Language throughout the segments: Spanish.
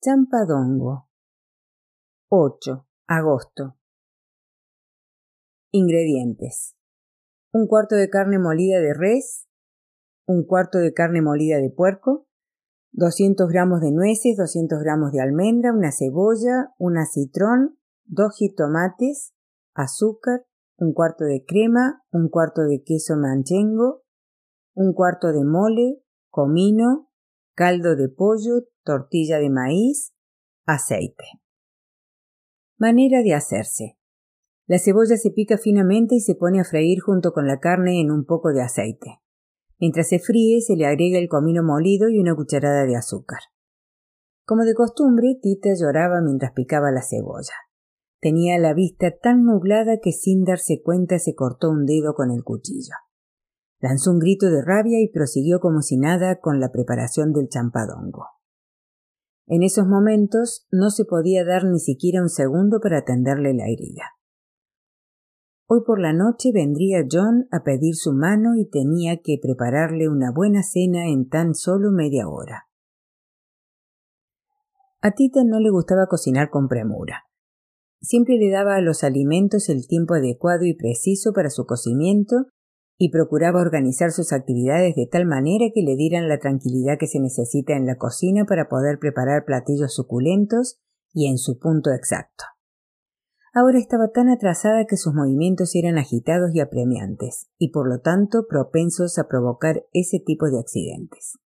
Champadongo. 8. Agosto. Ingredientes. Un cuarto de carne molida de res, un cuarto de carne molida de puerco, 200 gramos de nueces, 200 gramos de almendra, una cebolla, un acitrón, dos jitomates, azúcar, un cuarto de crema, un cuarto de queso manchengo, un cuarto de mole, comino, caldo de pollo, tortilla de maíz, aceite. Manera de hacerse. La cebolla se pica finamente y se pone a freír junto con la carne en un poco de aceite. Mientras se fríe, se le agrega el comino molido y una cucharada de azúcar. Como de costumbre, Tita lloraba mientras picaba la cebolla. Tenía la vista tan nublada que sin darse cuenta se cortó un dedo con el cuchillo. Lanzó un grito de rabia y prosiguió como si nada con la preparación del champadongo. En esos momentos no se podía dar ni siquiera un segundo para atenderle la herida. Hoy por la noche vendría John a pedir su mano y tenía que prepararle una buena cena en tan solo media hora. A Tita no le gustaba cocinar con premura. Siempre le daba a los alimentos el tiempo adecuado y preciso para su cocimiento y procuraba organizar sus actividades de tal manera que le dieran la tranquilidad que se necesita en la cocina para poder preparar platillos suculentos y en su punto exacto. Ahora estaba tan atrasada que sus movimientos eran agitados y apremiantes, y por lo tanto propensos a provocar ese tipo de accidentes.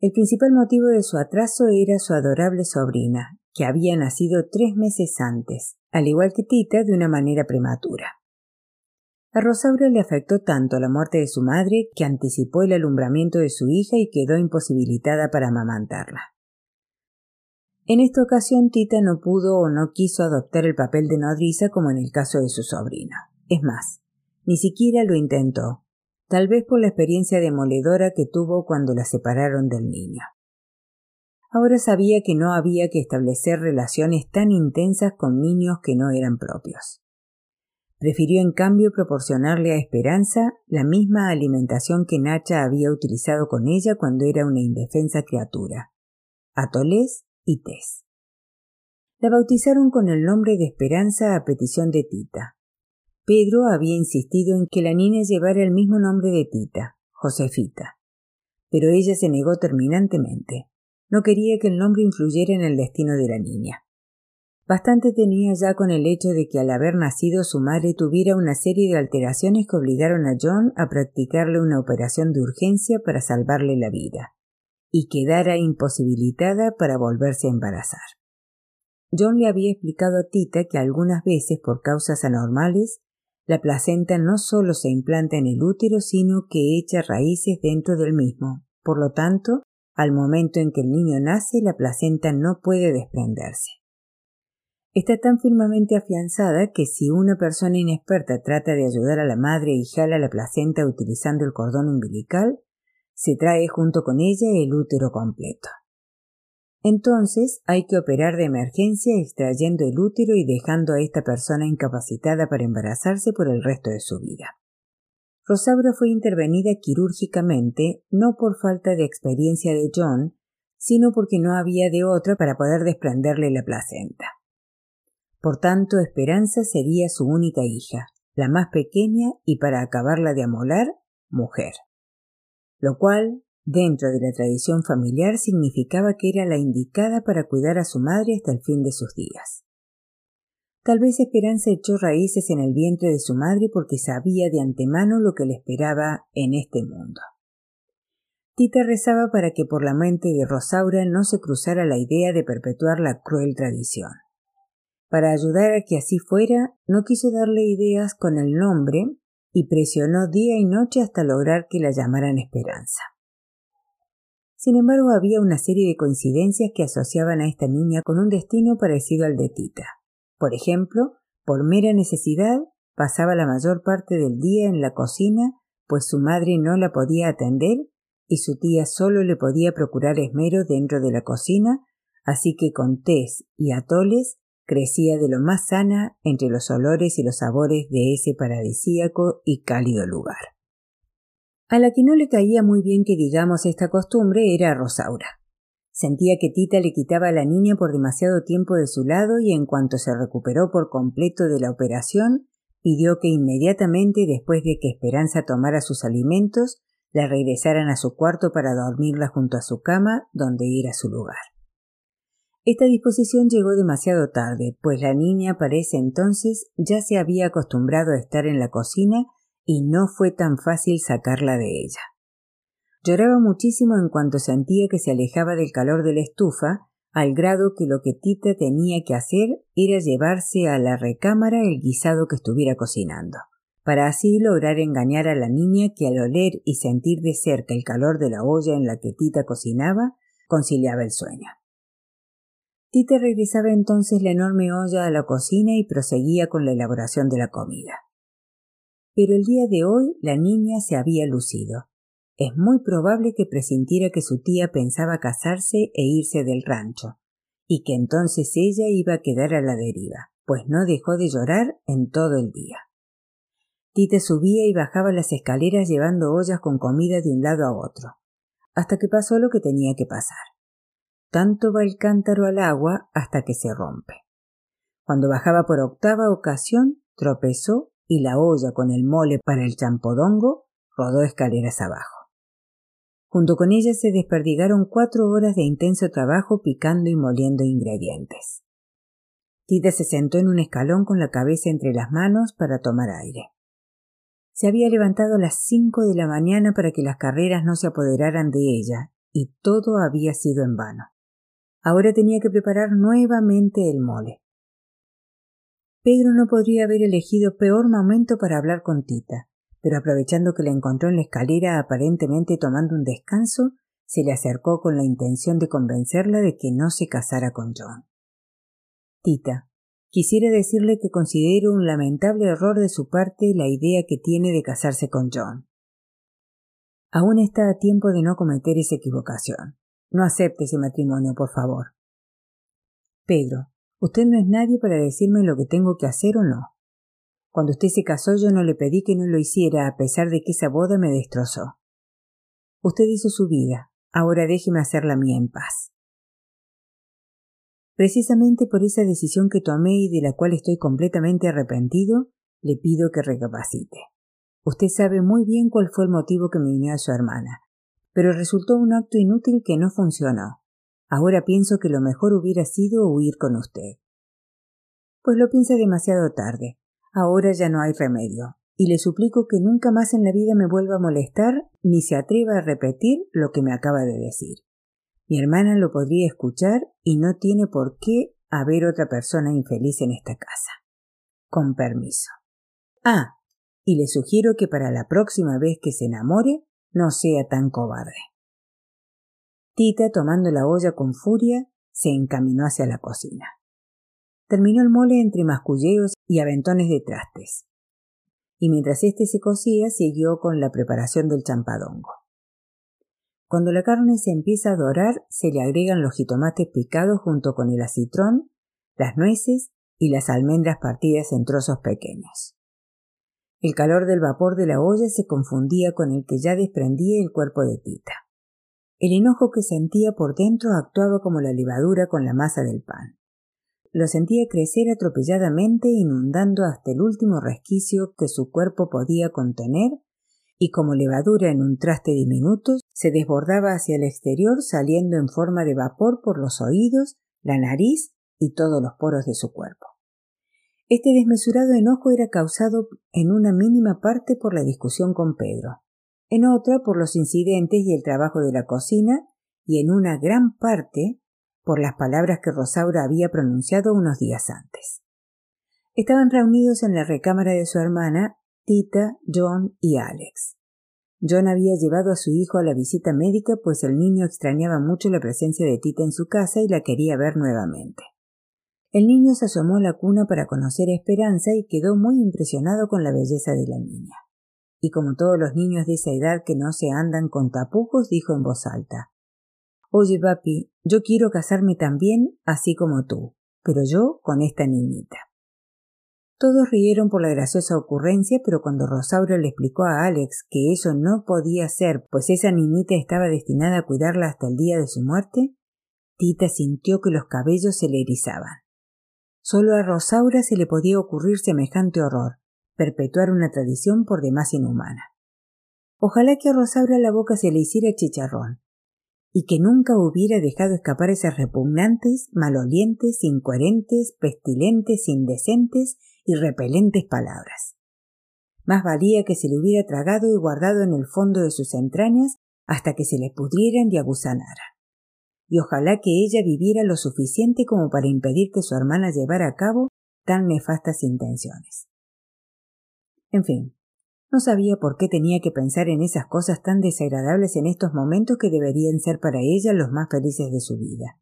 El principal motivo de su atraso era su adorable sobrina, que había nacido tres meses antes, al igual que Tita, de una manera prematura. A Rosaura le afectó tanto la muerte de su madre que anticipó el alumbramiento de su hija y quedó imposibilitada para amamantarla. En esta ocasión Tita no pudo o no quiso adoptar el papel de nodriza como en el caso de su sobrina. Es más, ni siquiera lo intentó, tal vez por la experiencia demoledora que tuvo cuando la separaron del niño. Ahora sabía que no había que establecer relaciones tan intensas con niños que no eran propios. Prefirió en cambio proporcionarle a Esperanza la misma alimentación que Nacha había utilizado con ella cuando era una indefensa criatura. Atolés y Tess. La bautizaron con el nombre de Esperanza a petición de Tita. Pedro había insistido en que la niña llevara el mismo nombre de Tita, Josefita, pero ella se negó terminantemente. No quería que el nombre influyera en el destino de la niña. Bastante tenía ya con el hecho de que al haber nacido su madre tuviera una serie de alteraciones que obligaron a John a practicarle una operación de urgencia para salvarle la vida y quedara imposibilitada para volverse a embarazar. John le había explicado a Tita que algunas veces, por causas anormales, la placenta no solo se implanta en el útero, sino que echa raíces dentro del mismo. Por lo tanto, al momento en que el niño nace, la placenta no puede desprenderse. Está tan firmemente afianzada que si una persona inexperta trata de ayudar a la madre y jala la placenta utilizando el cordón umbilical, se trae junto con ella el útero completo. Entonces hay que operar de emergencia extrayendo el útero y dejando a esta persona incapacitada para embarazarse por el resto de su vida. Rosaura fue intervenida quirúrgicamente no por falta de experiencia de John, sino porque no había de otra para poder desprenderle la placenta. Por tanto, Esperanza sería su única hija, la más pequeña y para acabarla de amolar, mujer lo cual, dentro de la tradición familiar, significaba que era la indicada para cuidar a su madre hasta el fin de sus días. Tal vez Esperanza echó raíces en el vientre de su madre porque sabía de antemano lo que le esperaba en este mundo. Tita rezaba para que por la mente de Rosaura no se cruzara la idea de perpetuar la cruel tradición. Para ayudar a que así fuera, no quiso darle ideas con el nombre y presionó día y noche hasta lograr que la llamaran Esperanza. Sin embargo, había una serie de coincidencias que asociaban a esta niña con un destino parecido al de Tita. Por ejemplo, por mera necesidad, pasaba la mayor parte del día en la cocina, pues su madre no la podía atender y su tía solo le podía procurar esmero dentro de la cocina, así que con tés y atoles crecía de lo más sana entre los olores y los sabores de ese paradisíaco y cálido lugar. A la que no le caía muy bien que digamos esta costumbre era Rosaura. Sentía que Tita le quitaba a la niña por demasiado tiempo de su lado y en cuanto se recuperó por completo de la operación, pidió que inmediatamente después de que Esperanza tomara sus alimentos, la regresaran a su cuarto para dormirla junto a su cama, donde era su lugar. Esta disposición llegó demasiado tarde, pues la niña para ese entonces ya se había acostumbrado a estar en la cocina y no fue tan fácil sacarla de ella. Lloraba muchísimo en cuanto sentía que se alejaba del calor de la estufa, al grado que lo que Tita tenía que hacer era llevarse a la recámara el guisado que estuviera cocinando, para así lograr engañar a la niña que al oler y sentir de cerca el calor de la olla en la que Tita cocinaba, conciliaba el sueño. Tita regresaba entonces la enorme olla a la cocina y proseguía con la elaboración de la comida. Pero el día de hoy la niña se había lucido. Es muy probable que presintiera que su tía pensaba casarse e irse del rancho, y que entonces ella iba a quedar a la deriva, pues no dejó de llorar en todo el día. Tita subía y bajaba las escaleras llevando ollas con comida de un lado a otro, hasta que pasó lo que tenía que pasar. Tanto va el cántaro al agua hasta que se rompe. Cuando bajaba por octava ocasión, tropezó y la olla con el mole para el champodongo rodó escaleras abajo. Junto con ella se desperdigaron cuatro horas de intenso trabajo picando y moliendo ingredientes. Tita se sentó en un escalón con la cabeza entre las manos para tomar aire. Se había levantado a las cinco de la mañana para que las carreras no se apoderaran de ella, y todo había sido en vano. Ahora tenía que preparar nuevamente el mole. Pedro no podría haber elegido peor momento para hablar con Tita, pero aprovechando que la encontró en la escalera aparentemente tomando un descanso, se le acercó con la intención de convencerla de que no se casara con John. Tita, quisiera decirle que considero un lamentable error de su parte la idea que tiene de casarse con John. Aún está a tiempo de no cometer esa equivocación. No acepte ese matrimonio, por favor. Pedro, usted no es nadie para decirme lo que tengo que hacer o no. Cuando usted se casó yo no le pedí que no lo hiciera a pesar de que esa boda me destrozó. Usted hizo su vida, ahora déjeme hacer la mía en paz. Precisamente por esa decisión que tomé y de la cual estoy completamente arrepentido, le pido que recapacite. Usted sabe muy bien cuál fue el motivo que me unió a su hermana, pero resultó un acto inútil que no funcionó. Ahora pienso que lo mejor hubiera sido huir con usted. Pues lo piensa demasiado tarde. Ahora ya no hay remedio, y le suplico que nunca más en la vida me vuelva a molestar ni se atreva a repetir lo que me acaba de decir. Mi hermana lo podría escuchar y no tiene por qué haber otra persona infeliz en esta casa. Con permiso. Ah, y le sugiero que para la próxima vez que se enamore no sea tan cobarde. Tita, tomando la olla con furia, se encaminó hacia la cocina. Terminó el mole entre masculleos y aventones de trastes. Y mientras éste se cocía, siguió con la preparación del champadongo. Cuando la carne se empieza a dorar, se le agregan los jitomates picados junto con el acitrón, las nueces y las almendras partidas en trozos pequeños. El calor del vapor de la olla se confundía con el que ya desprendía el cuerpo de Tita. El enojo que sentía por dentro actuaba como la levadura con la masa del pan. Lo sentía crecer atropelladamente, inundando hasta el último resquicio que su cuerpo podía contener, y como levadura en un traste diminuto, se desbordaba hacia el exterior saliendo en forma de vapor por los oídos, la nariz y todos los poros de su cuerpo. Este desmesurado enojo era causado en una mínima parte por la discusión con Pedro, en otra por los incidentes y el trabajo de la cocina, y en una gran parte por las palabras que Rosaura había pronunciado unos días antes. Estaban reunidos en la recámara de su hermana, Tita, John y Alex. John había llevado a su hijo a la visita médica, pues el niño extrañaba mucho la presencia de Tita en su casa y la quería ver nuevamente. El niño se asomó a la cuna para conocer a Esperanza y quedó muy impresionado con la belleza de la niña. Y como todos los niños de esa edad que no se andan con tapujos, dijo en voz alta Oye, papi, yo quiero casarme también, así como tú, pero yo con esta niñita. Todos rieron por la graciosa ocurrencia, pero cuando Rosaura le explicó a Alex que eso no podía ser, pues esa niñita estaba destinada a cuidarla hasta el día de su muerte, Tita sintió que los cabellos se le erizaban. Solo a Rosaura se le podía ocurrir semejante horror, perpetuar una tradición por demás inhumana. Ojalá que a Rosaura la boca se le hiciera chicharrón, y que nunca hubiera dejado escapar esas repugnantes, malolientes, incoherentes, pestilentes, indecentes y repelentes palabras. Más valía que se le hubiera tragado y guardado en el fondo de sus entrañas hasta que se le pudrieran y aguzanaran. Y ojalá que ella viviera lo suficiente como para impedir que su hermana llevara a cabo tan nefastas intenciones. En fin, no sabía por qué tenía que pensar en esas cosas tan desagradables en estos momentos que deberían ser para ella los más felices de su vida.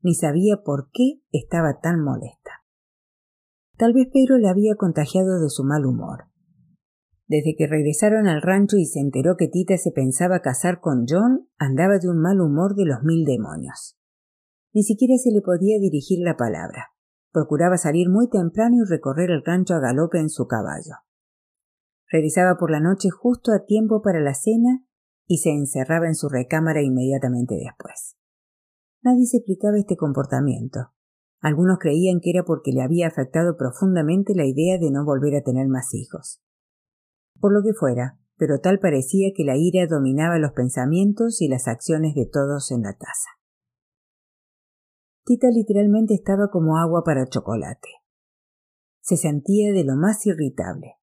Ni sabía por qué estaba tan molesta. Tal vez Pedro le había contagiado de su mal humor. Desde que regresaron al rancho y se enteró que Tita se pensaba casar con John, andaba de un mal humor de los mil demonios. Ni siquiera se le podía dirigir la palabra. Procuraba salir muy temprano y recorrer el rancho a galope en su caballo. Regresaba por la noche justo a tiempo para la cena y se encerraba en su recámara inmediatamente después. Nadie se explicaba este comportamiento. Algunos creían que era porque le había afectado profundamente la idea de no volver a tener más hijos. Por lo que fuera, pero tal parecía que la ira dominaba los pensamientos y las acciones de todos en la taza. Tita literalmente estaba como agua para chocolate. Se sentía de lo más irritable.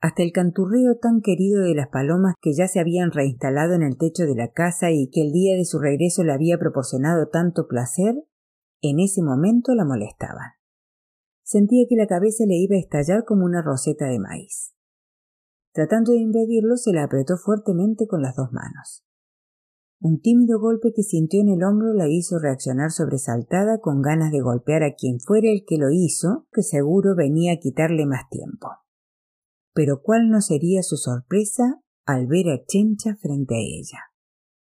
Hasta el canturreo tan querido de las palomas que ya se habían reinstalado en el techo de la casa y que el día de su regreso le había proporcionado tanto placer, en ese momento la molestaban. Sentía que la cabeza le iba a estallar como una roseta de maíz. Tratando de impedirlo, se la apretó fuertemente con las dos manos. Un tímido golpe que sintió en el hombro la hizo reaccionar sobresaltada con ganas de golpear a quien fuera el que lo hizo, que seguro venía a quitarle más tiempo. Pero cuál no sería su sorpresa al ver a Chencha frente a ella.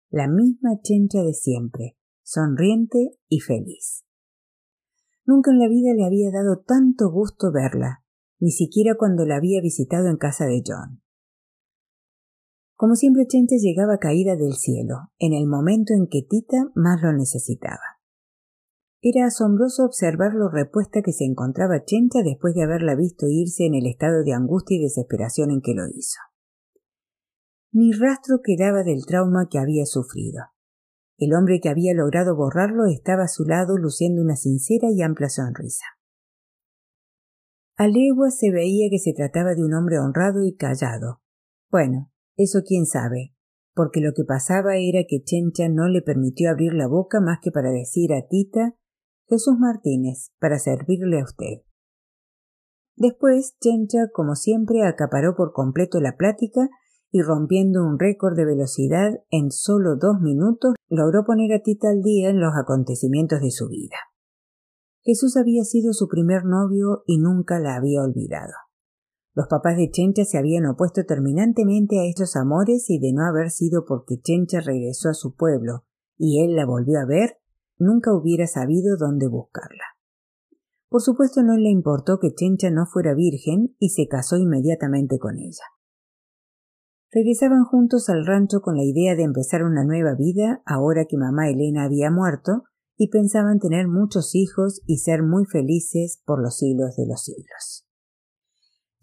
La misma Chencha de siempre, sonriente y feliz. Nunca en la vida le había dado tanto gusto verla, ni siquiera cuando la había visitado en casa de John. Como siempre, Chencha llegaba caída del cielo, en el momento en que Tita más lo necesitaba. Era asombroso observar lo repuesta que se encontraba Chencha después de haberla visto irse en el estado de angustia y desesperación en que lo hizo. Ni rastro quedaba del trauma que había sufrido. El hombre que había logrado borrarlo estaba a su lado luciendo una sincera y amplia sonrisa. A legua se veía que se trataba de un hombre honrado y callado. Bueno, eso quién sabe, porque lo que pasaba era que Chencha no le permitió abrir la boca más que para decir a Tita Jesús Martínez, para servirle a usted. Después, Chencha, como siempre, acaparó por completo la plática y rompiendo un récord de velocidad en solo dos minutos, logró poner a Tita al día en los acontecimientos de su vida. Jesús había sido su primer novio y nunca la había olvidado. Los papás de Chencha se habían opuesto terminantemente a estos amores y de no haber sido porque Chencha regresó a su pueblo y él la volvió a ver, nunca hubiera sabido dónde buscarla. Por supuesto no le importó que Chencha no fuera virgen y se casó inmediatamente con ella. Regresaban juntos al rancho con la idea de empezar una nueva vida ahora que mamá Elena había muerto y pensaban tener muchos hijos y ser muy felices por los siglos de los siglos.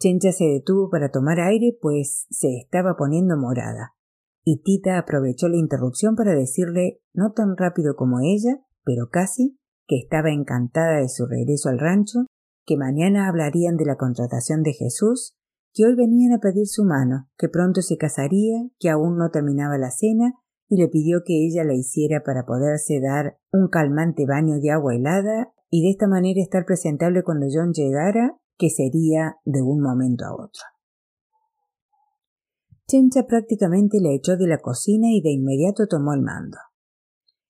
Chencha se detuvo para tomar aire, pues se estaba poniendo morada, y Tita aprovechó la interrupción para decirle, no tan rápido como ella, pero casi, que estaba encantada de su regreso al rancho, que mañana hablarían de la contratación de Jesús, que hoy venían a pedir su mano, que pronto se casaría, que aún no terminaba la cena, y le pidió que ella la hiciera para poderse dar un calmante baño de agua helada y de esta manera estar presentable cuando John llegara que sería de un momento a otro. Chencha prácticamente le echó de la cocina y de inmediato tomó el mando.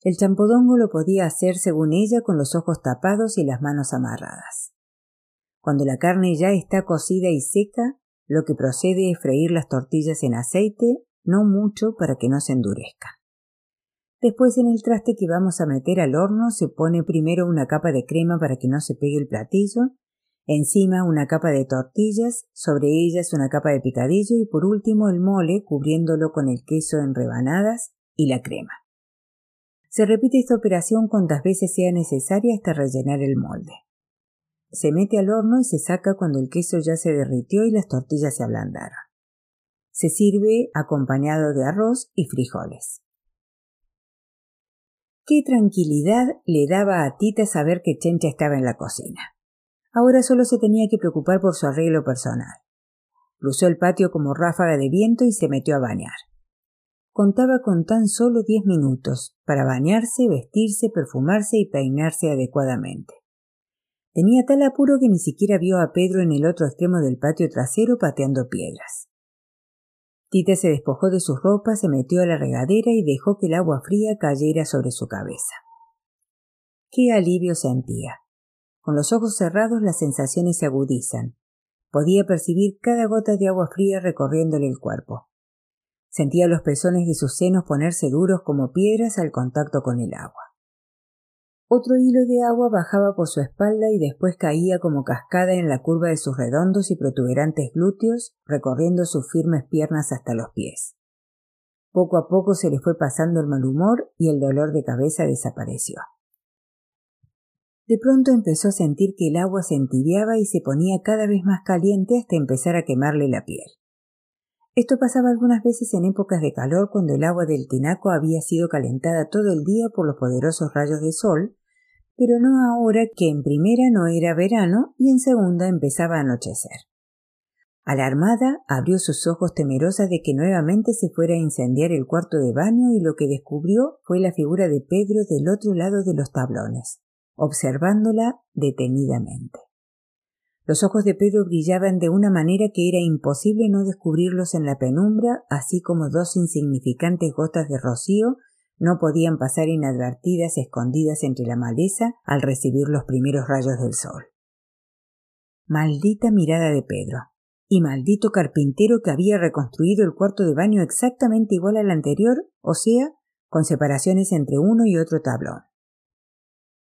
El champodongo lo podía hacer según ella con los ojos tapados y las manos amarradas. Cuando la carne ya está cocida y seca, lo que procede es freír las tortillas en aceite, no mucho para que no se endurezcan. Después en el traste que vamos a meter al horno se pone primero una capa de crema para que no se pegue el platillo Encima una capa de tortillas, sobre ellas una capa de picadillo y por último el mole cubriéndolo con el queso en rebanadas y la crema. Se repite esta operación cuantas veces sea necesaria hasta rellenar el molde. Se mete al horno y se saca cuando el queso ya se derritió y las tortillas se ablandaron. Se sirve acompañado de arroz y frijoles. Qué tranquilidad le daba a Tita saber que Chencha estaba en la cocina. Ahora solo se tenía que preocupar por su arreglo personal. Cruzó el patio como ráfaga de viento y se metió a bañar. Contaba con tan solo diez minutos para bañarse, vestirse, perfumarse y peinarse adecuadamente. Tenía tal apuro que ni siquiera vio a Pedro en el otro extremo del patio trasero pateando piedras. Tita se despojó de sus ropas, se metió a la regadera y dejó que el agua fría cayera sobre su cabeza. Qué alivio sentía. Con los ojos cerrados las sensaciones se agudizan. Podía percibir cada gota de agua fría recorriéndole el cuerpo. Sentía los pezones de sus senos ponerse duros como piedras al contacto con el agua. Otro hilo de agua bajaba por su espalda y después caía como cascada en la curva de sus redondos y protuberantes glúteos, recorriendo sus firmes piernas hasta los pies. Poco a poco se le fue pasando el mal humor y el dolor de cabeza desapareció. De pronto empezó a sentir que el agua se entibiaba y se ponía cada vez más caliente hasta empezar a quemarle la piel. Esto pasaba algunas veces en épocas de calor cuando el agua del tinaco había sido calentada todo el día por los poderosos rayos de sol pero no ahora que en primera no era verano y en segunda empezaba a anochecer. Alarmada, abrió sus ojos temerosa de que nuevamente se fuera a incendiar el cuarto de baño y lo que descubrió fue la figura de Pedro del otro lado de los tablones, observándola detenidamente. Los ojos de Pedro brillaban de una manera que era imposible no descubrirlos en la penumbra, así como dos insignificantes gotas de rocío no podían pasar inadvertidas escondidas entre la maleza al recibir los primeros rayos del sol. Maldita mirada de Pedro. Y maldito carpintero que había reconstruido el cuarto de baño exactamente igual al anterior, o sea, con separaciones entre uno y otro tablón.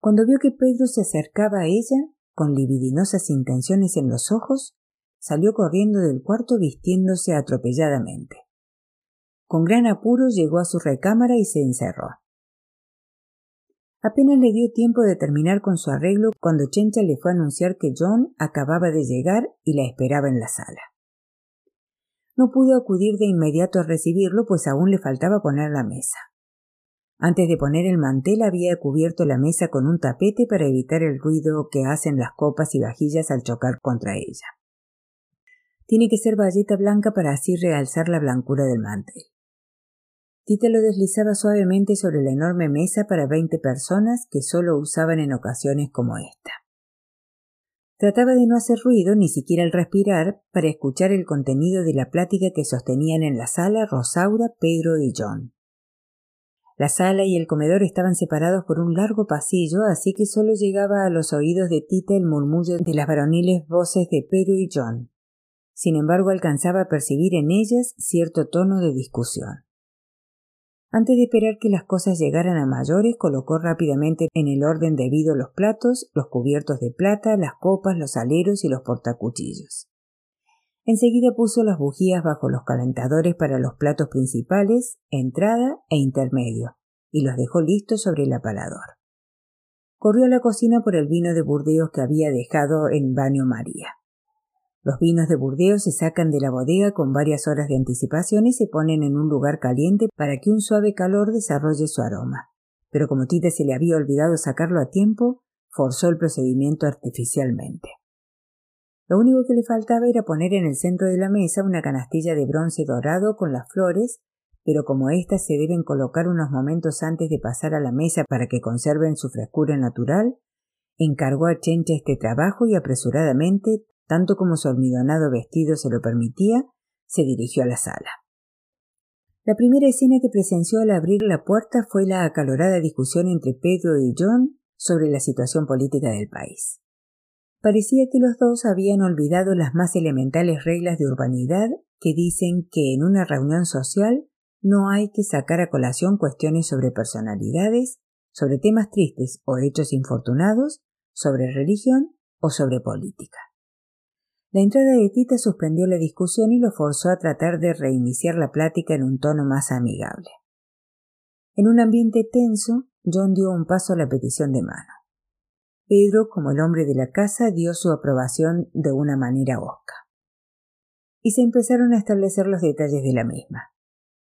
Cuando vio que Pedro se acercaba a ella, con libidinosas intenciones en los ojos, salió corriendo del cuarto vistiéndose atropelladamente. Con gran apuro llegó a su recámara y se encerró. Apenas le dio tiempo de terminar con su arreglo cuando Chencha le fue a anunciar que John acababa de llegar y la esperaba en la sala. No pudo acudir de inmediato a recibirlo, pues aún le faltaba poner la mesa. Antes de poner el mantel había cubierto la mesa con un tapete para evitar el ruido que hacen las copas y vajillas al chocar contra ella. Tiene que ser valleta blanca para así realzar la blancura del mantel. Tita lo deslizaba suavemente sobre la enorme mesa para veinte personas que solo usaban en ocasiones como esta. Trataba de no hacer ruido, ni siquiera al respirar, para escuchar el contenido de la plática que sostenían en la sala Rosaura, Pedro y John. La sala y el comedor estaban separados por un largo pasillo, así que solo llegaba a los oídos de Tita el murmullo de las varoniles voces de Pedro y John. Sin embargo, alcanzaba a percibir en ellas cierto tono de discusión. Antes de esperar que las cosas llegaran a mayores, colocó rápidamente en el orden debido los platos, los cubiertos de plata, las copas, los aleros y los portacuchillos. Enseguida puso las bujías bajo los calentadores para los platos principales, entrada e intermedio, y los dejó listos sobre el aparador. Corrió a la cocina por el vino de Burdeos que había dejado en baño María. Los vinos de Burdeos se sacan de la bodega con varias horas de anticipación y se ponen en un lugar caliente para que un suave calor desarrolle su aroma. Pero como Tita se le había olvidado sacarlo a tiempo, forzó el procedimiento artificialmente. Lo único que le faltaba era poner en el centro de la mesa una canastilla de bronce dorado con las flores, pero como éstas se deben colocar unos momentos antes de pasar a la mesa para que conserven su frescura natural, encargó a Chencha este trabajo y apresuradamente tanto como su almidonado vestido se lo permitía, se dirigió a la sala. La primera escena que presenció al abrir la puerta fue la acalorada discusión entre Pedro y John sobre la situación política del país. Parecía que los dos habían olvidado las más elementales reglas de urbanidad que dicen que en una reunión social no hay que sacar a colación cuestiones sobre personalidades, sobre temas tristes o hechos infortunados, sobre religión o sobre política. La entrada de Tita suspendió la discusión y lo forzó a tratar de reiniciar la plática en un tono más amigable. En un ambiente tenso, John dio un paso a la petición de mano. Pedro, como el hombre de la casa, dio su aprobación de una manera osca. Y se empezaron a establecer los detalles de la misma.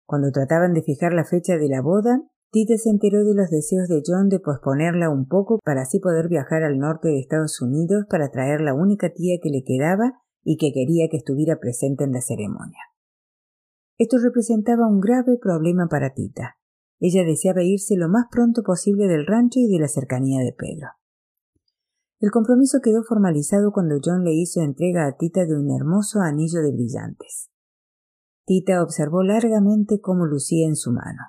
Cuando trataban de fijar la fecha de la boda, Tita se enteró de los deseos de John de posponerla un poco para así poder viajar al norte de Estados Unidos para traer la única tía que le quedaba y que quería que estuviera presente en la ceremonia. Esto representaba un grave problema para Tita. Ella deseaba irse lo más pronto posible del rancho y de la cercanía de Pedro. El compromiso quedó formalizado cuando John le hizo entrega a Tita de un hermoso anillo de brillantes. Tita observó largamente cómo lucía en su mano.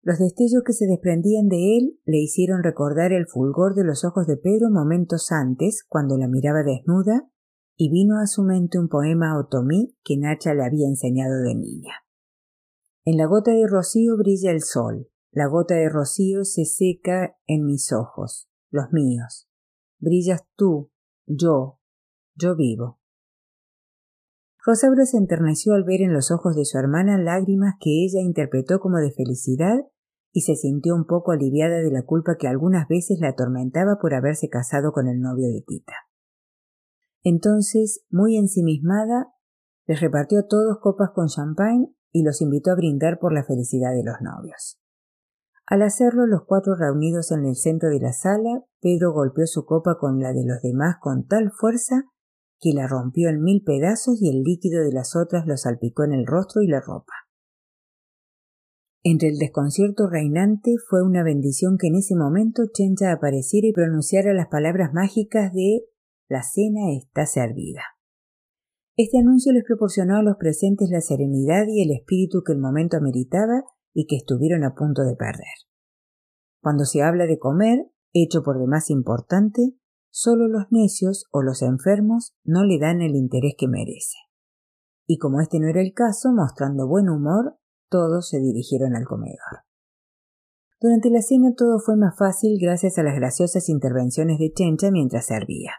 Los destellos que se desprendían de él le hicieron recordar el fulgor de los ojos de Pedro momentos antes, cuando la miraba desnuda, y vino a su mente un poema otomí que Nacha le había enseñado de niña. En la gota de rocío brilla el sol, la gota de rocío se seca en mis ojos, los míos. Brillas tú, yo, yo vivo. Rosaura se enterneció al ver en los ojos de su hermana lágrimas que ella interpretó como de felicidad y se sintió un poco aliviada de la culpa que algunas veces la atormentaba por haberse casado con el novio de Tita. Entonces, muy ensimismada, les repartió a todos copas con champagne y los invitó a brindar por la felicidad de los novios. Al hacerlo, los cuatro reunidos en el centro de la sala, Pedro golpeó su copa con la de los demás con tal fuerza que la rompió en mil pedazos y el líquido de las otras lo salpicó en el rostro y la ropa. Entre el desconcierto reinante fue una bendición que en ese momento Chencha apareciera y pronunciara las palabras mágicas de La cena está servida. Este anuncio les proporcionó a los presentes la serenidad y el espíritu que el momento ameritaba y que estuvieron a punto de perder. Cuando se habla de comer, hecho por demás importante, Solo los necios o los enfermos no le dan el interés que merece. Y como este no era el caso, mostrando buen humor, todos se dirigieron al comedor. Durante la cena todo fue más fácil gracias a las graciosas intervenciones de Chencha mientras servía.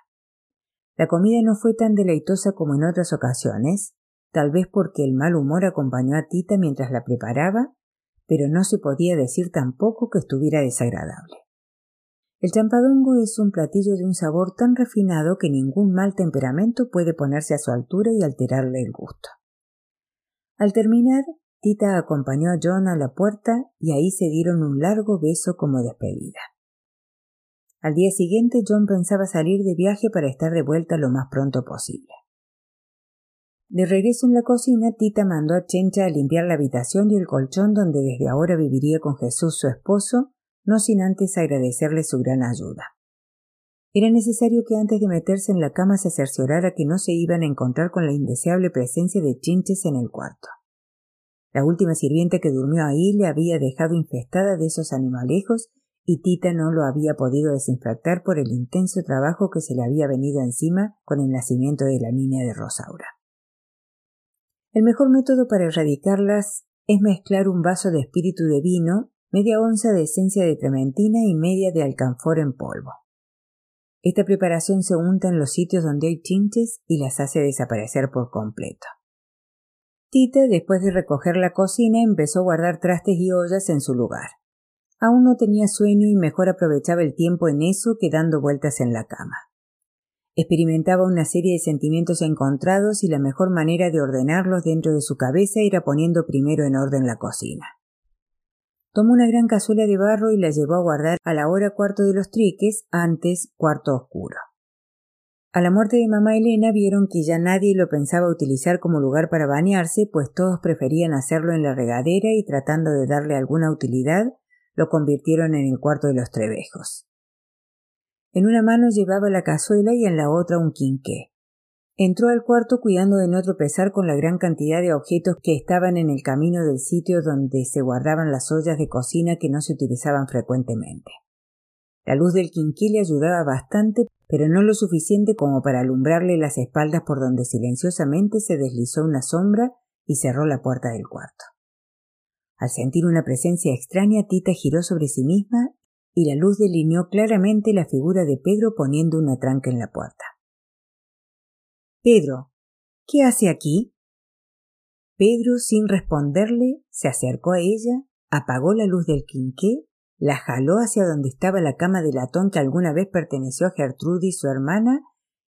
La comida no fue tan deleitosa como en otras ocasiones, tal vez porque el mal humor acompañó a Tita mientras la preparaba, pero no se podía decir tampoco que estuviera desagradable. El champadongo es un platillo de un sabor tan refinado que ningún mal temperamento puede ponerse a su altura y alterarle el gusto. Al terminar, Tita acompañó a John a la puerta y ahí se dieron un largo beso como despedida. Al día siguiente John pensaba salir de viaje para estar de vuelta lo más pronto posible. De regreso en la cocina, Tita mandó a Chencha a limpiar la habitación y el colchón donde desde ahora viviría con Jesús su esposo no sin antes agradecerle su gran ayuda. Era necesario que antes de meterse en la cama se cerciorara que no se iban a encontrar con la indeseable presencia de chinches en el cuarto. La última sirvienta que durmió ahí le había dejado infestada de esos animalejos y Tita no lo había podido desinfectar por el intenso trabajo que se le había venido encima con el nacimiento de la niña de Rosaura. El mejor método para erradicarlas es mezclar un vaso de espíritu de vino media onza de esencia de trementina y media de alcanfor en polvo. Esta preparación se unta en los sitios donde hay chinches y las hace desaparecer por completo. Tita, después de recoger la cocina, empezó a guardar trastes y ollas en su lugar. Aún no tenía sueño y mejor aprovechaba el tiempo en eso que dando vueltas en la cama. Experimentaba una serie de sentimientos encontrados y la mejor manera de ordenarlos dentro de su cabeza era poniendo primero en orden la cocina. Tomó una gran cazuela de barro y la llevó a guardar a la hora cuarto de los triques, antes cuarto oscuro. A la muerte de mamá Elena vieron que ya nadie lo pensaba utilizar como lugar para bañarse, pues todos preferían hacerlo en la regadera y tratando de darle alguna utilidad, lo convirtieron en el cuarto de los trebejos. En una mano llevaba la cazuela y en la otra un quinqué. Entró al cuarto cuidando de no tropezar con la gran cantidad de objetos que estaban en el camino del sitio donde se guardaban las ollas de cocina que no se utilizaban frecuentemente. La luz del quinqué le ayudaba bastante, pero no lo suficiente como para alumbrarle las espaldas por donde silenciosamente se deslizó una sombra y cerró la puerta del cuarto. Al sentir una presencia extraña, Tita giró sobre sí misma y la luz delineó claramente la figura de Pedro poniendo una tranca en la puerta. Pedro, ¿qué hace aquí? Pedro, sin responderle, se acercó a ella, apagó la luz del quinqué, la jaló hacia donde estaba la cama de latón que alguna vez perteneció a Gertrudis, su hermana,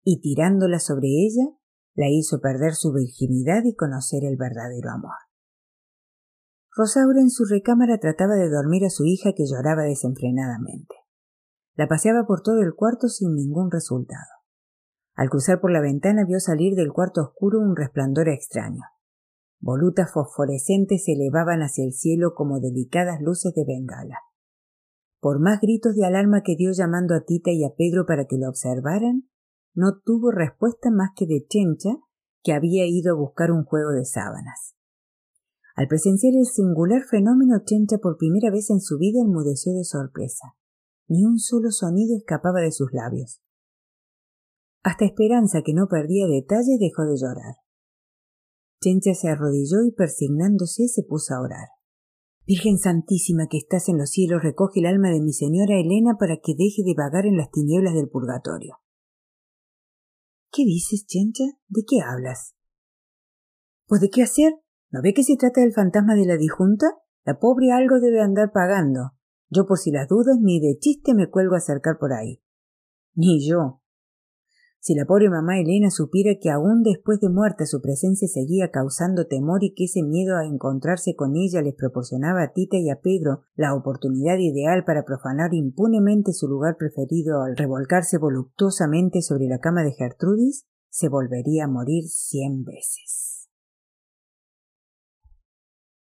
y tirándola sobre ella, la hizo perder su virginidad y conocer el verdadero amor. Rosaura en su recámara trataba de dormir a su hija que lloraba desenfrenadamente. La paseaba por todo el cuarto sin ningún resultado. Al cruzar por la ventana vio salir del cuarto oscuro un resplandor extraño. Volutas fosforescentes se elevaban hacia el cielo como delicadas luces de bengala. Por más gritos de alarma que dio llamando a Tita y a Pedro para que lo observaran, no tuvo respuesta más que de Chencha, que había ido a buscar un juego de sábanas. Al presenciar el singular fenómeno, Chencha por primera vez en su vida enmudeció de sorpresa. Ni un solo sonido escapaba de sus labios. Hasta Esperanza, que no perdía detalle, dejó de llorar. Chencha se arrodilló y persignándose se puso a orar. Virgen Santísima que estás en los cielos, recoge el alma de mi señora Elena para que deje de vagar en las tinieblas del purgatorio. ¿Qué dices, Chencha? ¿De qué hablas? Pues de qué hacer. ¿No ve que se trata del fantasma de la disjunta? La pobre algo debe andar pagando. Yo por si las dudas ni de chiste me cuelgo a acercar por ahí. Ni yo. Si la pobre mamá Elena supiera que aún después de muerta su presencia seguía causando temor y que ese miedo a encontrarse con ella les proporcionaba a Tita y a Pedro la oportunidad ideal para profanar impunemente su lugar preferido al revolcarse voluptuosamente sobre la cama de Gertrudis, se volvería a morir cien veces.